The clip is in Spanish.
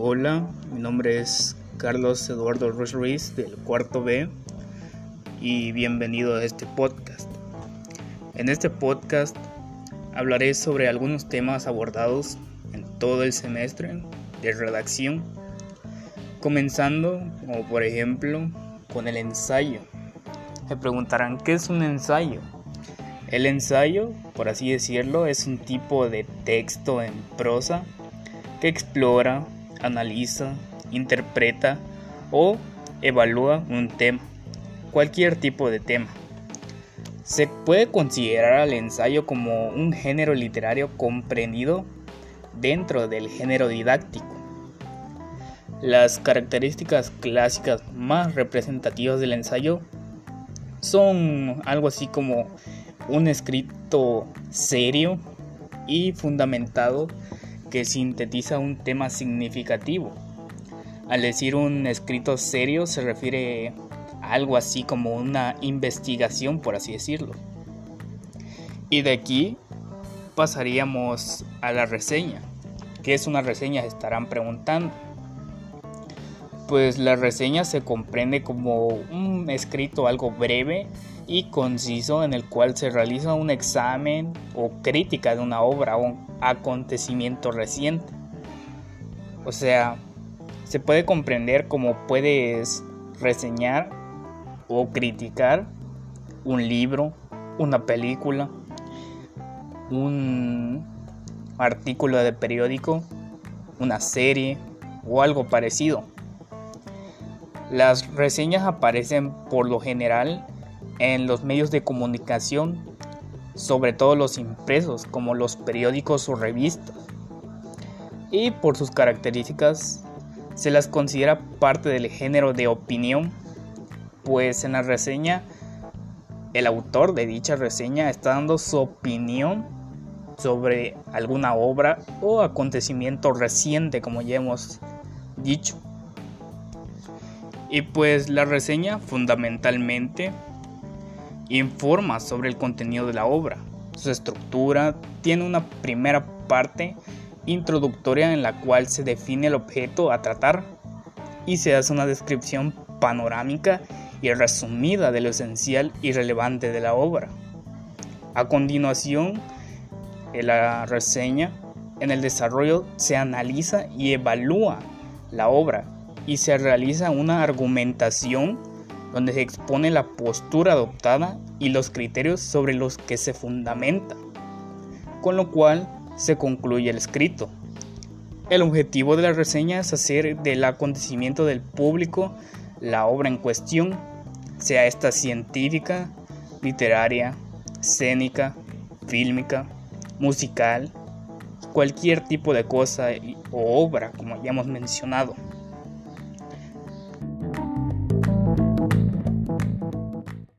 Hola, mi nombre es Carlos Eduardo Ruiz Ruiz del cuarto B y bienvenido a este podcast. En este podcast hablaré sobre algunos temas abordados en todo el semestre de redacción, comenzando como por ejemplo con el ensayo. Me preguntarán, ¿qué es un ensayo? El ensayo, por así decirlo, es un tipo de texto en prosa que explora, analiza, interpreta o evalúa un tema, cualquier tipo de tema. Se puede considerar al ensayo como un género literario comprendido dentro del género didáctico. Las características clásicas más representativas del ensayo son algo así como un escrito serio y fundamentado que sintetiza un tema significativo. Al decir un escrito serio se refiere a algo así como una investigación, por así decirlo. Y de aquí pasaríamos a la reseña. ¿Qué es una reseña? Se estarán preguntando. Pues la reseña se comprende como un escrito algo breve y conciso en el cual se realiza un examen o crítica de una obra o un acontecimiento reciente. O sea, se puede comprender como puedes reseñar o criticar un libro, una película, un artículo de periódico, una serie o algo parecido. Las reseñas aparecen por lo general en los medios de comunicación, sobre todo los impresos como los periódicos o revistas. Y por sus características se las considera parte del género de opinión, pues en la reseña el autor de dicha reseña está dando su opinión sobre alguna obra o acontecimiento reciente, como ya hemos dicho. Y pues la reseña fundamentalmente informa sobre el contenido de la obra. Su estructura tiene una primera parte introductoria en la cual se define el objeto a tratar y se hace una descripción panorámica y resumida de lo esencial y relevante de la obra. A continuación, en la reseña, en el desarrollo se analiza y evalúa la obra y se realiza una argumentación donde se expone la postura adoptada y los criterios sobre los que se fundamenta, con lo cual se concluye el escrito. El objetivo de la reseña es hacer del acontecimiento del público la obra en cuestión, sea esta científica, literaria, escénica, fílmica, musical, cualquier tipo de cosa o obra, como ya hemos mencionado.